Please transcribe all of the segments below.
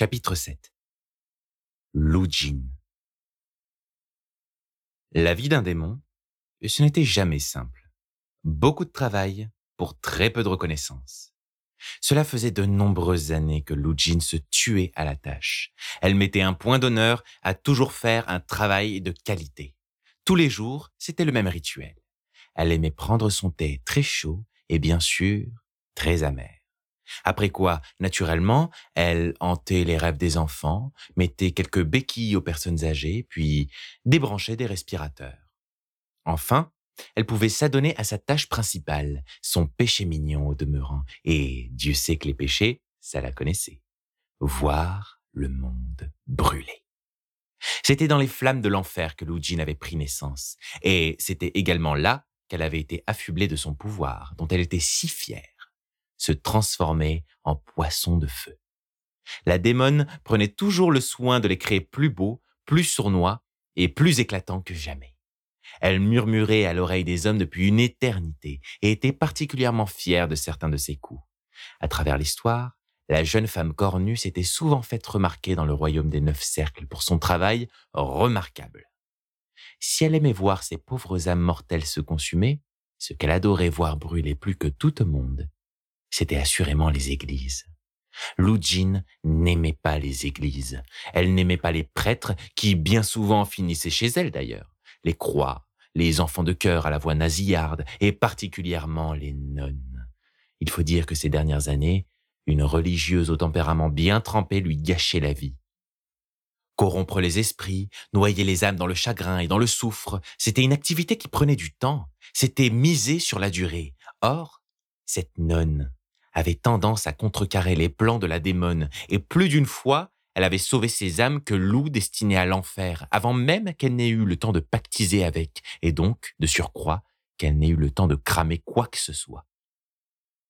Chapitre 7 Jin La vie d'un démon, ce n'était jamais simple. Beaucoup de travail pour très peu de reconnaissance. Cela faisait de nombreuses années que Jin se tuait à la tâche. Elle mettait un point d'honneur à toujours faire un travail de qualité. Tous les jours, c'était le même rituel. Elle aimait prendre son thé très chaud et bien sûr très amer. Après quoi, naturellement, elle hantait les rêves des enfants, mettait quelques béquilles aux personnes âgées, puis débranchait des respirateurs. Enfin, elle pouvait s'adonner à sa tâche principale, son péché mignon au demeurant, et Dieu sait que les péchés, ça la connaissait. Voir le monde brûler. C'était dans les flammes de l'enfer que Lujin avait pris naissance, et c'était également là qu'elle avait été affublée de son pouvoir, dont elle était si fière se transformer en poisson de feu. La démone prenait toujours le soin de les créer plus beaux, plus sournois et plus éclatants que jamais. Elle murmurait à l'oreille des hommes depuis une éternité et était particulièrement fière de certains de ses coups. À travers l'histoire, la jeune femme cornue s'était souvent faite remarquer dans le royaume des neuf cercles pour son travail remarquable. Si elle aimait voir ces pauvres âmes mortelles se consumer, ce qu'elle adorait voir brûler plus que tout au monde, c'était assurément les églises. Jin n'aimait pas les églises. Elle n'aimait pas les prêtres qui bien souvent finissaient chez elle d'ailleurs. Les croix, les enfants de cœur à la voix nasillarde et particulièrement les nonnes. Il faut dire que ces dernières années, une religieuse au tempérament bien trempé lui gâchait la vie. Corrompre les esprits, noyer les âmes dans le chagrin et dans le souffre, c'était une activité qui prenait du temps, c'était miser sur la durée. Or, cette nonne avait tendance à contrecarrer les plans de la démone, et plus d'une fois, elle avait sauvé ses âmes que loup destinées à l'enfer, avant même qu'elle n'ait eu le temps de pactiser avec, et donc, de surcroît, qu'elle n'ait eu le temps de cramer quoi que ce soit.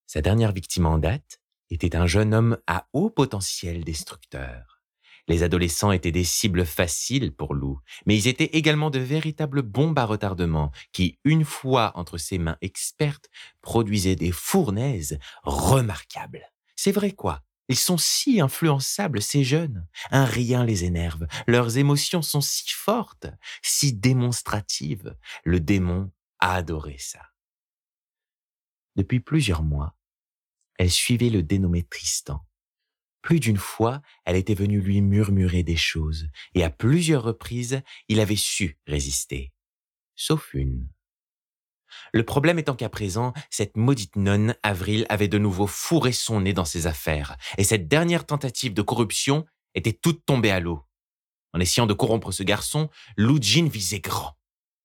Sa dernière victime en date était un jeune homme à haut potentiel destructeur. Les adolescents étaient des cibles faciles pour Lou, mais ils étaient également de véritables bombes à retardement qui, une fois entre ses mains expertes, produisaient des fournaises remarquables. C'est vrai quoi? Ils sont si influençables, ces jeunes. Un rien les énerve. Leurs émotions sont si fortes, si démonstratives. Le démon a adoré ça. Depuis plusieurs mois, elle suivait le dénommé Tristan, plus d'une fois, elle était venue lui murmurer des choses, et à plusieurs reprises, il avait su résister. Sauf une. Le problème étant qu'à présent, cette maudite nonne, Avril, avait de nouveau fourré son nez dans ses affaires, et cette dernière tentative de corruption était toute tombée à l'eau. En essayant de corrompre ce garçon, Lou visait grand.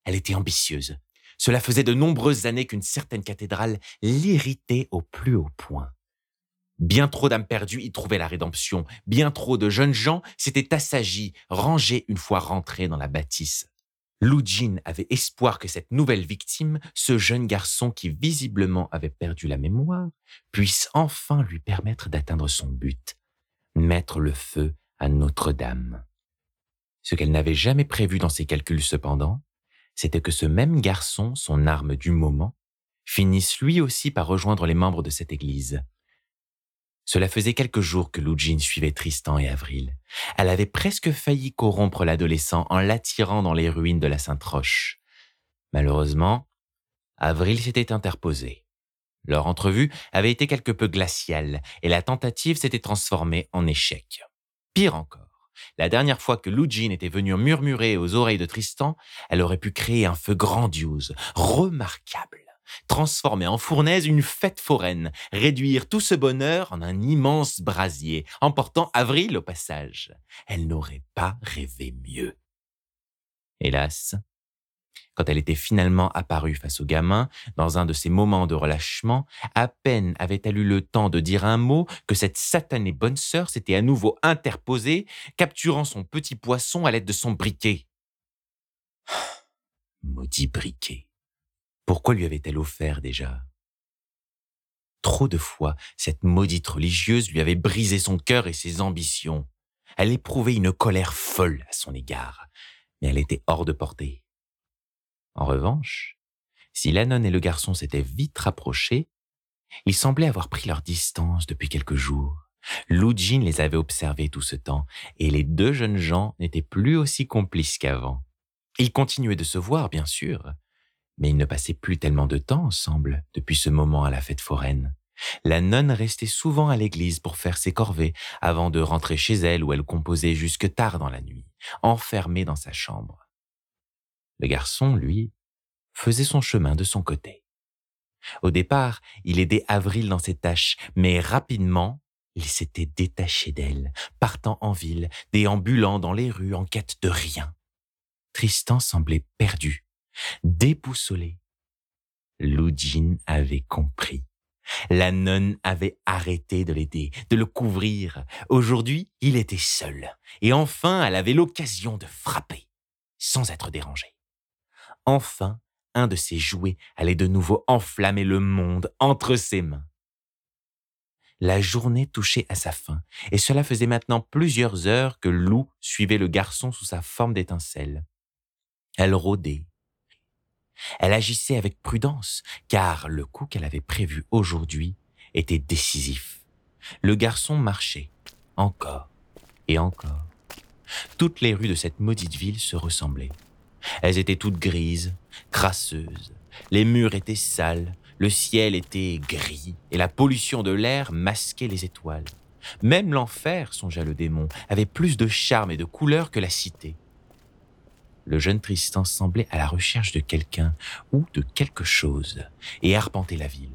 Elle était ambitieuse. Cela faisait de nombreuses années qu'une certaine cathédrale l'irritait au plus haut point. Bien trop d'âmes perdues y trouvaient la rédemption. Bien trop de jeunes gens s'étaient assagis, rangés une fois rentrés dans la bâtisse. Jin avait espoir que cette nouvelle victime, ce jeune garçon qui visiblement avait perdu la mémoire, puisse enfin lui permettre d'atteindre son but, mettre le feu à Notre-Dame. Ce qu'elle n'avait jamais prévu dans ses calculs cependant, c'était que ce même garçon, son arme du moment, finisse lui aussi par rejoindre les membres de cette église. Cela faisait quelques jours que Lujin suivait Tristan et Avril. Elle avait presque failli corrompre l'adolescent en l'attirant dans les ruines de la Sainte-Roche. Malheureusement, Avril s'était interposé. Leur entrevue avait été quelque peu glaciale et la tentative s'était transformée en échec. Pire encore, la dernière fois que Lujin était venue murmurer aux oreilles de Tristan, elle aurait pu créer un feu grandiose, remarquable transformer en fournaise une fête foraine, réduire tout ce bonheur en un immense brasier, emportant Avril au passage. Elle n'aurait pas rêvé mieux. Hélas, quand elle était finalement apparue face au gamin, dans un de ces moments de relâchement, à peine avait-elle eu le temps de dire un mot que cette satanée bonne sœur s'était à nouveau interposée, capturant son petit poisson à l'aide de son briquet. Maudit briquet. Pourquoi lui avait-elle offert déjà? Trop de fois, cette maudite religieuse lui avait brisé son cœur et ses ambitions. Elle éprouvait une colère folle à son égard, mais elle était hors de portée. En revanche, si la nonne et le garçon s'étaient vite rapprochés, ils semblaient avoir pris leur distance depuis quelques jours. Lou Jean les avait observés tout ce temps, et les deux jeunes gens n'étaient plus aussi complices qu'avant. Ils continuaient de se voir, bien sûr, mais ils ne passaient plus tellement de temps ensemble depuis ce moment à la fête foraine. La nonne restait souvent à l'église pour faire ses corvées avant de rentrer chez elle où elle composait jusque tard dans la nuit, enfermée dans sa chambre. Le garçon, lui, faisait son chemin de son côté. Au départ, il aidait Avril dans ses tâches, mais rapidement, il s'était détaché d'elle, partant en ville, déambulant dans les rues en quête de rien. Tristan semblait perdu, déboussolé. Jean avait compris. La nonne avait arrêté de l'aider, de le couvrir. Aujourd'hui, il était seul. Et enfin, elle avait l'occasion de frapper, sans être dérangée. Enfin, un de ses jouets allait de nouveau enflammer le monde entre ses mains. La journée touchait à sa fin, et cela faisait maintenant plusieurs heures que Lou suivait le garçon sous sa forme d'étincelle. Elle rôdait. Elle agissait avec prudence, car le coup qu'elle avait prévu aujourd'hui était décisif. Le garçon marchait, encore et encore. Toutes les rues de cette maudite ville se ressemblaient. Elles étaient toutes grises, crasseuses, les murs étaient sales, le ciel était gris et la pollution de l'air masquait les étoiles. Même l'enfer, songea le démon, avait plus de charme et de couleur que la cité. Le jeune Tristan semblait à la recherche de quelqu'un ou de quelque chose et arpentait la ville.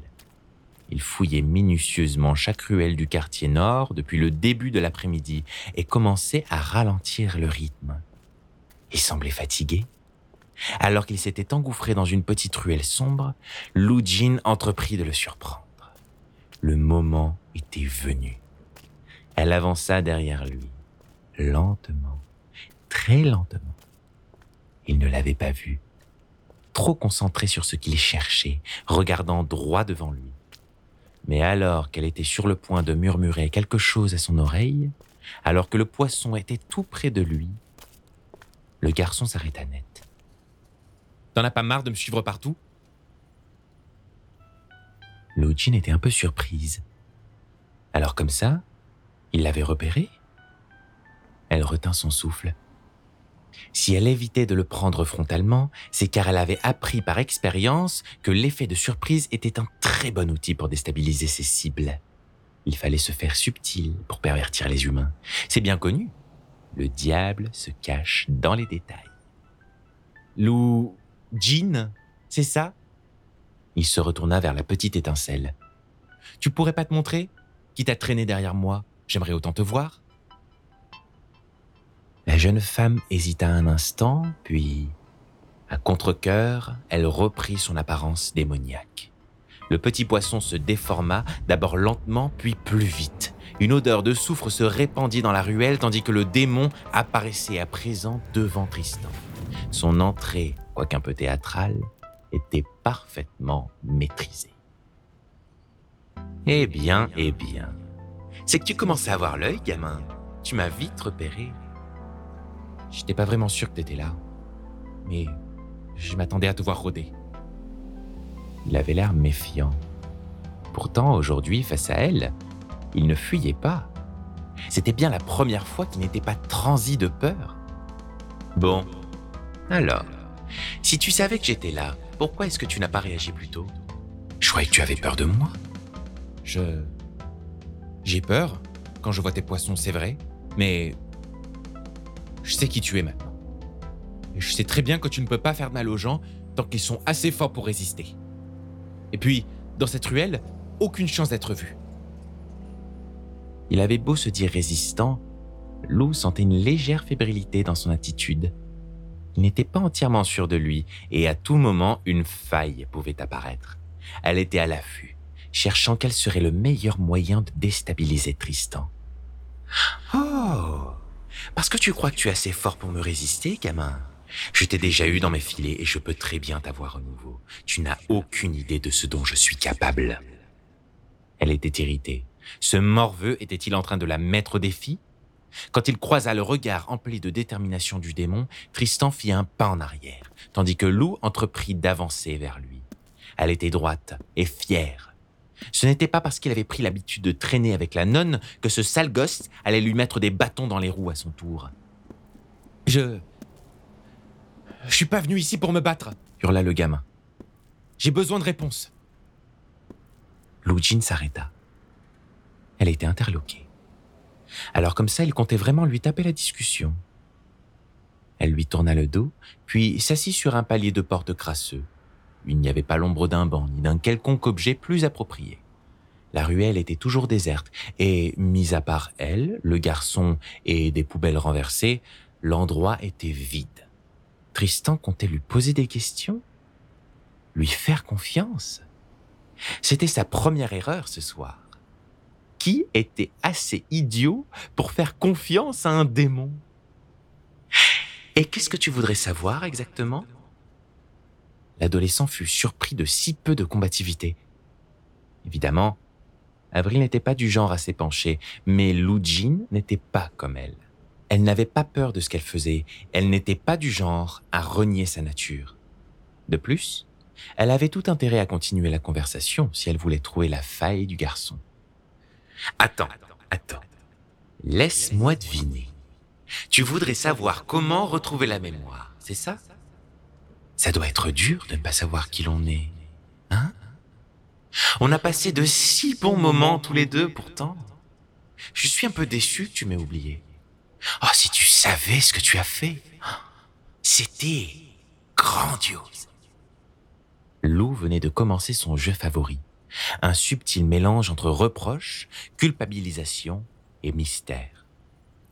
Il fouillait minutieusement chaque ruelle du quartier nord depuis le début de l'après-midi et commençait à ralentir le rythme. Il semblait fatigué alors qu'il s'était engouffré dans une petite ruelle sombre, Lou Jin entreprit de le surprendre. Le moment était venu. Elle avança derrière lui, lentement, très lentement. Il ne l'avait pas vue, trop concentré sur ce qu'il cherchait, regardant droit devant lui. Mais alors qu'elle était sur le point de murmurer quelque chose à son oreille, alors que le poisson était tout près de lui, le garçon s'arrêta net. T'en as pas marre de me suivre partout? Lujin était un peu surprise. Alors comme ça, il l'avait repéré? Elle retint son souffle. Si elle évitait de le prendre frontalement, c'est car elle avait appris par expérience que l'effet de surprise était un très bon outil pour déstabiliser ses cibles. Il fallait se faire subtil pour pervertir les humains. C'est bien connu. Le diable se cache dans les détails. Lou Jean, c'est ça? Il se retourna vers la petite étincelle. Tu pourrais pas te montrer? Qui t'a traîné derrière moi? J'aimerais autant te voir. Jeune femme hésita un instant, puis, à contre-coeur, elle reprit son apparence démoniaque. Le petit poisson se déforma, d'abord lentement, puis plus vite. Une odeur de soufre se répandit dans la ruelle tandis que le démon apparaissait à présent devant Tristan. Son entrée quoiqu'un peu théâtral, était parfaitement maîtrisé. Eh bien, eh bien. C'est que tu commences à avoir l'œil, gamin. Tu m'as vite repéré. J'étais pas vraiment sûr que t'étais là. Mais je m'attendais à te voir rôder. Il avait l'air méfiant. Pourtant, aujourd'hui, face à elle, il ne fuyait pas. C'était bien la première fois qu'il n'était pas transi de peur. Bon, alors, si tu savais que j'étais là, pourquoi est-ce que tu n'as pas réagi plus tôt? Je croyais que tu avais peur de moi. Je... J'ai peur quand je vois tes poissons, c'est vrai, mais... Je sais qui tu es maintenant. Je sais très bien que tu ne peux pas faire mal aux gens tant qu'ils sont assez forts pour résister. Et puis, dans cette ruelle, aucune chance d'être vu. Il avait beau se dire résistant, Lou sentait une légère fébrilité dans son attitude il n'était pas entièrement sûr de lui, et à tout moment, une faille pouvait apparaître. Elle était à l'affût, cherchant quel serait le meilleur moyen de déstabiliser Tristan. Oh Parce que tu crois que tu es assez fort pour me résister, gamin? Je t'ai déjà eu dans mes filets et je peux très bien t'avoir à nouveau. Tu n'as aucune idée de ce dont je suis capable. Elle était irritée. Ce morveux était-il en train de la mettre au défi? Quand il croisa le regard empli de détermination du démon, Tristan fit un pas en arrière, tandis que Lou entreprit d'avancer vers lui. Elle était droite et fière. Ce n'était pas parce qu'il avait pris l'habitude de traîner avec la nonne que ce sale gosse allait lui mettre des bâtons dans les roues à son tour. Je. Je suis pas venu ici pour me battre, hurla le gamin. J'ai besoin de réponses. Lou Jean s'arrêta. Elle était interloquée. Alors comme ça, il comptait vraiment lui taper la discussion. Elle lui tourna le dos, puis s'assit sur un palier de porte crasseux. Il n'y avait pas l'ombre d'un banc ni d'un quelconque objet plus approprié. La ruelle était toujours déserte, et, mis à part elle, le garçon et des poubelles renversées, l'endroit était vide. Tristan comptait lui poser des questions Lui faire confiance C'était sa première erreur ce soir. Qui était assez idiot pour faire confiance à un démon? Et qu'est-ce que tu voudrais savoir exactement? L'adolescent fut surpris de si peu de combativité. Évidemment, Avril n'était pas du genre à s'épancher, mais Lou Jean n'était pas comme elle. Elle n'avait pas peur de ce qu'elle faisait, elle n'était pas du genre à renier sa nature. De plus, elle avait tout intérêt à continuer la conversation si elle voulait trouver la faille du garçon. Attends, attends. Laisse-moi deviner. Tu voudrais savoir comment retrouver la mémoire, c'est ça? Ça doit être dur de ne pas savoir qui l'on est. Hein? On a passé de si bons moments tous les deux pourtant. Je suis un peu déçu que tu m'aies oublié. Oh, si tu savais ce que tu as fait. C'était grandiose. Lou venait de commencer son jeu favori. Un subtil mélange entre reproche, culpabilisation et mystère.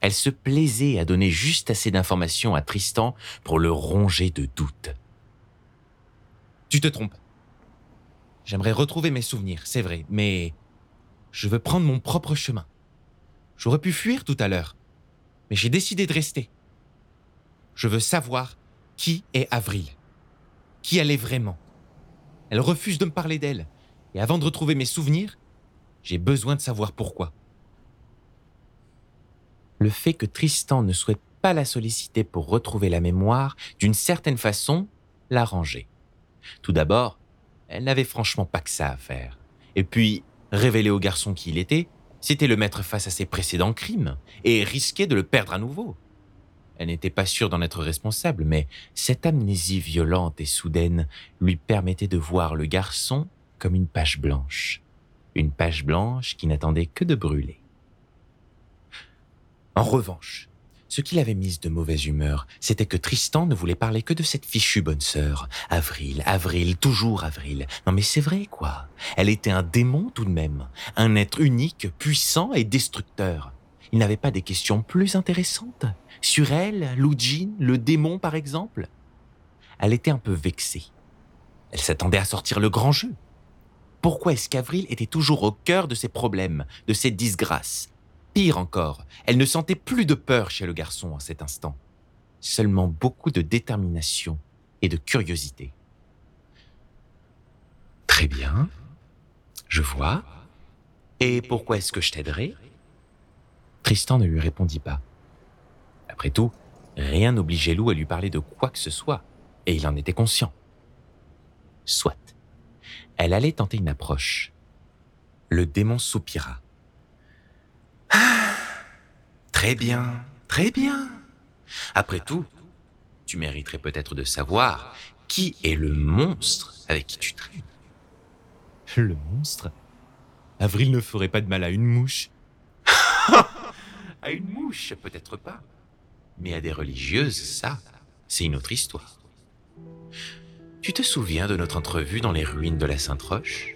Elle se plaisait à donner juste assez d'informations à Tristan pour le ronger de doutes. Tu te trompes. J'aimerais retrouver mes souvenirs, c'est vrai, mais je veux prendre mon propre chemin. J'aurais pu fuir tout à l'heure, mais j'ai décidé de rester. Je veux savoir qui est Avril. Qui elle est vraiment. Elle refuse de me parler d'elle. Et avant de retrouver mes souvenirs, j'ai besoin de savoir pourquoi. Le fait que Tristan ne souhaite pas la solliciter pour retrouver la mémoire, d'une certaine façon, l'arrangeait. Tout d'abord, elle n'avait franchement pas que ça à faire. Et puis, révéler au garçon qui il était, c'était le mettre face à ses précédents crimes et risquer de le perdre à nouveau. Elle n'était pas sûre d'en être responsable, mais cette amnésie violente et soudaine lui permettait de voir le garçon comme une page blanche. Une page blanche qui n'attendait que de brûler. En revanche, ce qui l'avait mise de mauvaise humeur, c'était que Tristan ne voulait parler que de cette fichue bonne sœur. Avril, Avril, toujours Avril. Non mais c'est vrai quoi. Elle était un démon tout de même. Un être unique, puissant et destructeur. Il n'avait pas des questions plus intéressantes Sur elle, Lou le démon par exemple Elle était un peu vexée. Elle s'attendait à sortir le grand jeu. Pourquoi est-ce qu'Avril était toujours au cœur de ses problèmes, de ses disgrâces? Encore, elle ne sentait plus de peur chez le garçon en cet instant, seulement beaucoup de détermination et de curiosité. Très bien, je vois. Et pourquoi est-ce que je t'aiderai? Tristan ne lui répondit pas. Après tout, rien n'obligeait Lou à lui parler de quoi que ce soit, et il en était conscient. Soit. Elle allait tenter une approche. Le démon soupira. Très bien, très bien. Après tout, tu mériterais peut-être de savoir qui est le monstre avec qui tu traînes. Le monstre? Avril ne ferait pas de mal à une mouche. à une mouche, peut-être pas. Mais à des religieuses, ça, c'est une autre histoire. Tu te souviens de notre entrevue dans les ruines de la Sainte-Roche?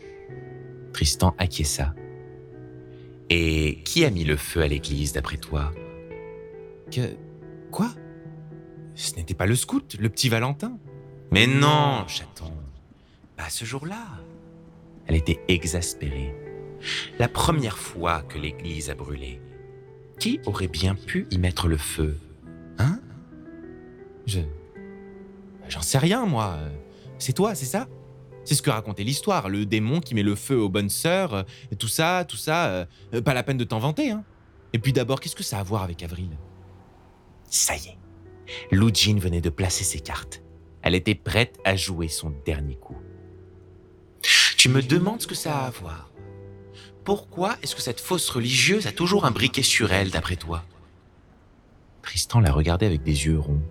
Tristan acquiesça. Et qui a mis le feu à l'église d'après toi? Que. Quoi? Ce n'était pas le scout, le petit Valentin Mais non, chaton. Pas ce jour-là. Elle était exaspérée. La première fois que l'église a brûlé, qui aurait bien pu y mettre le feu? Hein? Je. J'en sais rien, moi. C'est toi, c'est ça? C'est ce que racontait l'histoire, le démon qui met le feu aux bonnes sœurs, euh, tout ça, tout ça, euh, pas la peine de t'en vanter, hein. Et puis d'abord, qu'est-ce que ça a à voir avec Avril? Ça y est, Lou Jean venait de placer ses cartes. Elle était prête à jouer son dernier coup. Tu me demandes ce que ça a à voir. pourquoi est-ce que cette fausse religieuse a toujours un briquet sur elle, d'après toi? Tristan la regardait avec des yeux ronds,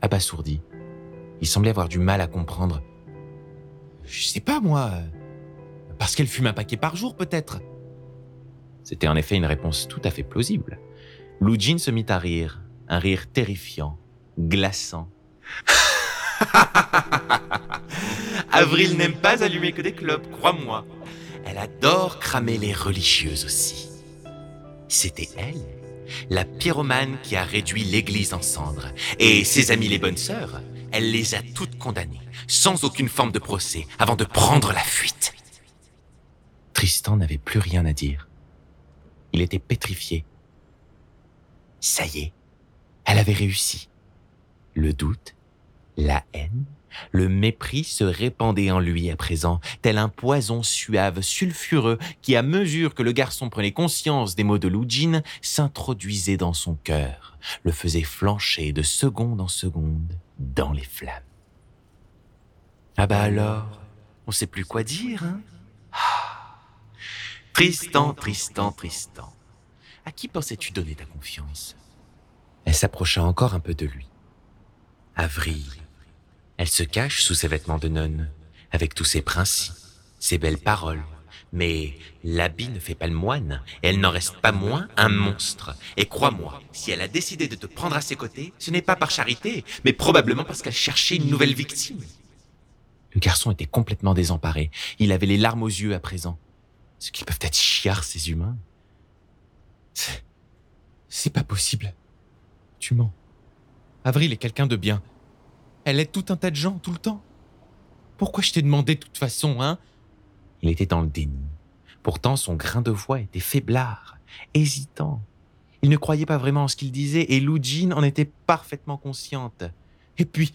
abasourdi. Il semblait avoir du mal à comprendre. Je sais pas, moi. Parce qu'elle fume un paquet par jour, peut-être. C'était en effet une réponse tout à fait plausible. Lou Jean se mit à rire, un rire terrifiant, glaçant. Avril n'aime pas allumer que des clopes, crois-moi. Elle adore cramer les religieuses aussi. C'était elle, la pyromane qui a réduit l'église en cendres. Et ses amies les bonnes sœurs, elle les a toutes condamnées, sans aucune forme de procès, avant de prendre la fuite. Tristan n'avait plus rien à dire. Il était pétrifié. Ça y est, elle avait réussi. Le doute, la haine, le mépris se répandait en lui à présent, tel un poison suave, sulfureux, qui, à mesure que le garçon prenait conscience des mots de Lujin, s'introduisait dans son cœur, le faisait flancher de seconde en seconde dans les flammes. Ah bah alors, on sait plus quoi dire, hein ah. Tristan, Tristan, Tristan. À qui pensais-tu donner ta confiance? Elle s'approcha encore un peu de lui. Avril, elle se cache sous ses vêtements de nonne, avec tous ses principes, ses belles paroles. Mais l'habit ne fait pas le moine, elle n'en reste pas moins un monstre. Et crois-moi, si elle a décidé de te prendre à ses côtés, ce n'est pas par charité, mais probablement parce qu'elle cherchait une nouvelle victime. Le garçon était complètement désemparé. Il avait les larmes aux yeux à présent. Ce qu'ils peuvent être chiards, ces humains. C'est pas possible. Tu mens. Avril est quelqu'un de bien. Elle aide tout un tas de gens tout le temps. Pourquoi je t'ai demandé de toute façon, hein? Il était dans le déni. Pourtant, son grain de voix était faiblard, hésitant. Il ne croyait pas vraiment en ce qu'il disait et Lou Jean en était parfaitement consciente. Et puis,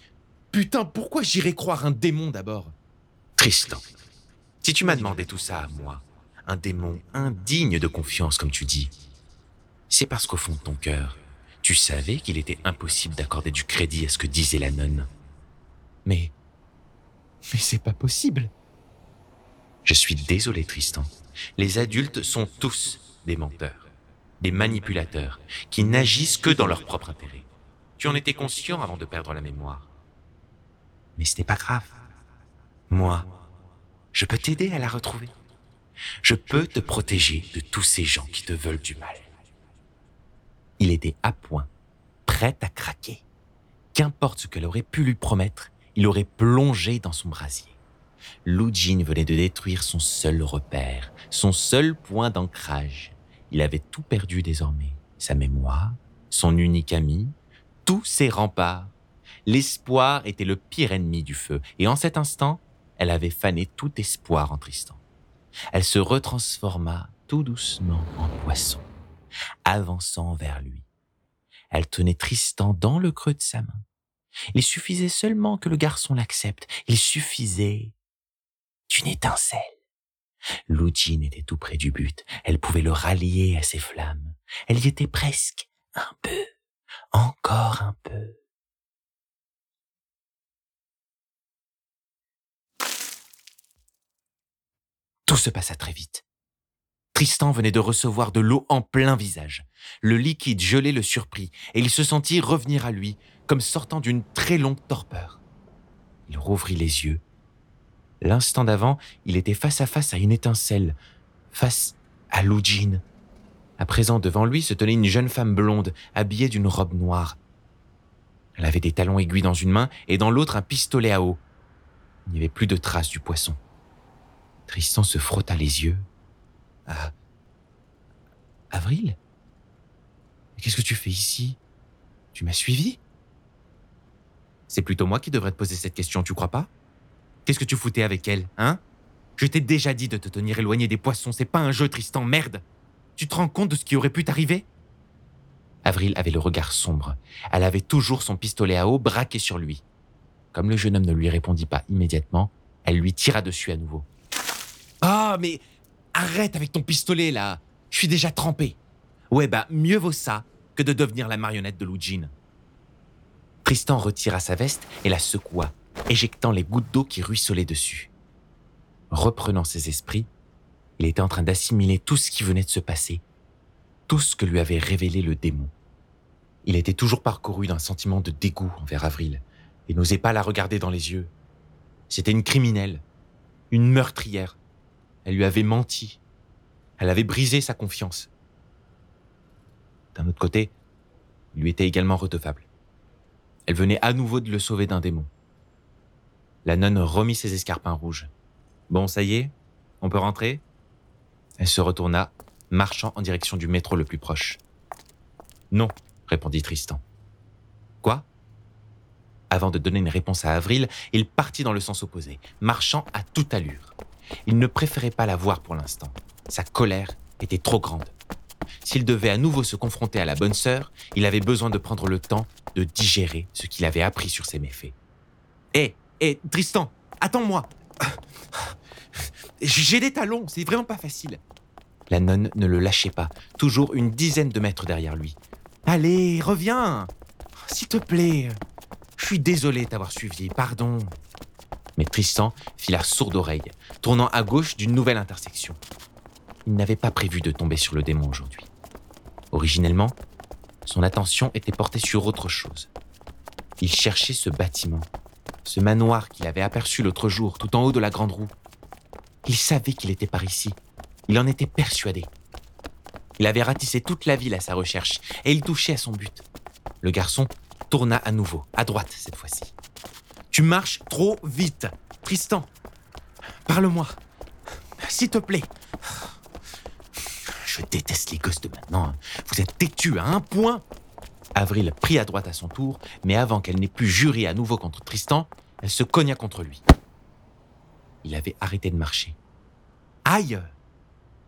putain, pourquoi j'irais croire un démon d'abord? Tristan, si tu m'as demandé tout ça à moi, un démon indigne de confiance comme tu dis, c'est parce qu'au fond de ton cœur, tu savais qu'il était impossible d'accorder du crédit à ce que disait la nonne. Mais. Mais c'est pas possible. Je suis désolé, Tristan. Les adultes sont tous des menteurs, des manipulateurs, qui n'agissent que dans leur propre intérêt. Tu en étais conscient avant de perdre la mémoire. Mais ce n'est pas grave. Moi, je peux t'aider à la retrouver. Je peux te protéger de tous ces gens qui te veulent du mal. Il était à point, prêt à craquer. Qu'importe ce qu'elle aurait pu lui promettre, il aurait plongé dans son brasier. Lou Jean venait de détruire son seul repère, son seul point d'ancrage. Il avait tout perdu désormais. Sa mémoire, son unique ami, tous ses remparts. L'espoir était le pire ennemi du feu, et en cet instant, elle avait fané tout espoir en Tristan. Elle se retransforma tout doucement en poisson, avançant vers lui. Elle tenait Tristan dans le creux de sa main. Il suffisait seulement que le garçon l'accepte. Il suffisait d'une étincelle. Lujin était tout près du but. Elle pouvait le rallier à ses flammes. Elle y était presque. Un peu. Encore un peu. Tout se passa très vite. Tristan venait de recevoir de l'eau en plein visage. Le liquide gelé le surprit et il se sentit revenir à lui, comme sortant d'une très longue torpeur. Il rouvrit les yeux. L'instant d'avant, il était face à face à une étincelle, face à Lujin. À présent, devant lui se tenait une jeune femme blonde, habillée d'une robe noire. Elle avait des talons aiguilles dans une main et dans l'autre un pistolet à eau. Il n'y avait plus de traces du poisson. Tristan se frotta les yeux. Ah. Avril? Qu'est-ce que tu fais ici? Tu m'as suivi? C'est plutôt moi qui devrais te poser cette question, tu crois pas? Qu'est-ce que tu foutais avec elle, hein? Je t'ai déjà dit de te tenir éloigné des poissons, c'est pas un jeu, Tristan, merde Tu te rends compte de ce qui aurait pu t'arriver? Avril avait le regard sombre. Elle avait toujours son pistolet à eau braqué sur lui. Comme le jeune homme ne lui répondit pas immédiatement, elle lui tira dessus à nouveau. Ah, mais arrête avec ton pistolet là Je suis déjà trempé. Ouais, bah, mieux vaut ça que de devenir la marionnette de Lujin. Tristan retira sa veste et la secoua, éjectant les gouttes d'eau qui ruisselaient dessus. Reprenant ses esprits, Il était en train d'assimiler tout ce qui venait de se passer, tout ce que lui avait révélé le démon. Il était toujours parcouru d'un sentiment de dégoût envers Avril et n'osait pas la regarder dans les yeux. C'était une criminelle, une meurtrière. Elle lui avait menti. Elle avait brisé sa confiance. D'un autre côté, il lui était également redevable. Elle venait à nouveau de le sauver d'un démon. La nonne remit ses escarpins rouges. Bon, ça y est, on peut rentrer? Elle se retourna, marchant en direction du métro le plus proche. Non, répondit Tristan. Quoi? Avant de donner une réponse à Avril, il partit dans le sens opposé, marchant à toute allure. Il ne préférait pas la voir pour l'instant. Sa colère était trop grande. S'il devait à nouveau se confronter à la bonne sœur, il avait besoin de prendre le temps de digérer ce qu'il avait appris sur ses méfaits. Hé, hé, Tristan, attends-moi J'ai des talons, c'est vraiment pas facile. La nonne ne le lâchait pas, toujours une dizaine de mètres derrière lui. Allez, reviens S'il te plaît Je suis désolé de t'avoir suivi, pardon. Mais Tristan fit la sourde oreille, tournant à gauche d'une nouvelle intersection. Il n'avait pas prévu de tomber sur le démon aujourd'hui. Originellement, son attention était portée sur autre chose. Il cherchait ce bâtiment, ce manoir qu'il avait aperçu l'autre jour tout en haut de la grande roue. Il savait qu'il était par ici. Il en était persuadé. Il avait ratissé toute la ville à sa recherche et il touchait à son but. Le garçon tourna à nouveau, à droite cette fois-ci. Tu marches trop vite. Tristan, parle-moi. S'il te plaît. Je déteste les gosses de maintenant. Vous êtes têtus à un point. Avril prit à droite à son tour, mais avant qu'elle n'ait pu jurer à nouveau contre Tristan, elle se cogna contre lui. Il avait arrêté de marcher. Aïe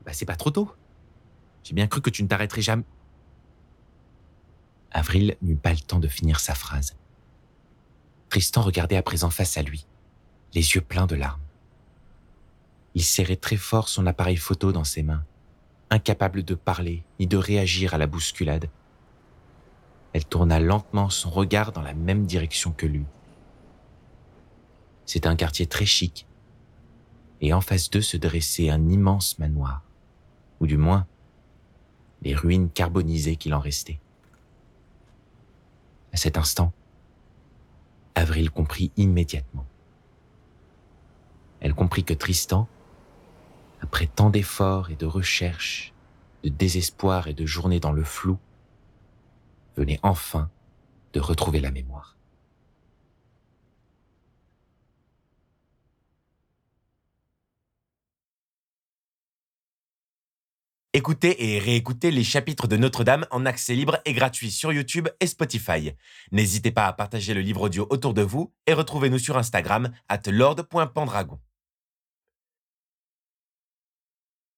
Bah c'est pas trop tôt. J'ai bien cru que tu ne t'arrêterais jamais. Avril n'eut pas le temps de finir sa phrase. Tristan regardait à présent face à lui, les yeux pleins de larmes. Il serrait très fort son appareil photo dans ses mains incapable de parler ni de réagir à la bousculade. Elle tourna lentement son regard dans la même direction que lui. C'est un quartier très chic, et en face d'eux se dressait un immense manoir, ou du moins les ruines carbonisées qu'il en restait. À cet instant, Avril comprit immédiatement. Elle comprit que Tristan après tant d'efforts et de recherches, de désespoir et de journées dans le flou, venait enfin de retrouver la mémoire. Écoutez et réécoutez les chapitres de Notre-Dame en accès libre et gratuit sur YouTube et Spotify. N'hésitez pas à partager le livre audio autour de vous et retrouvez-nous sur Instagram at lord.pendragon.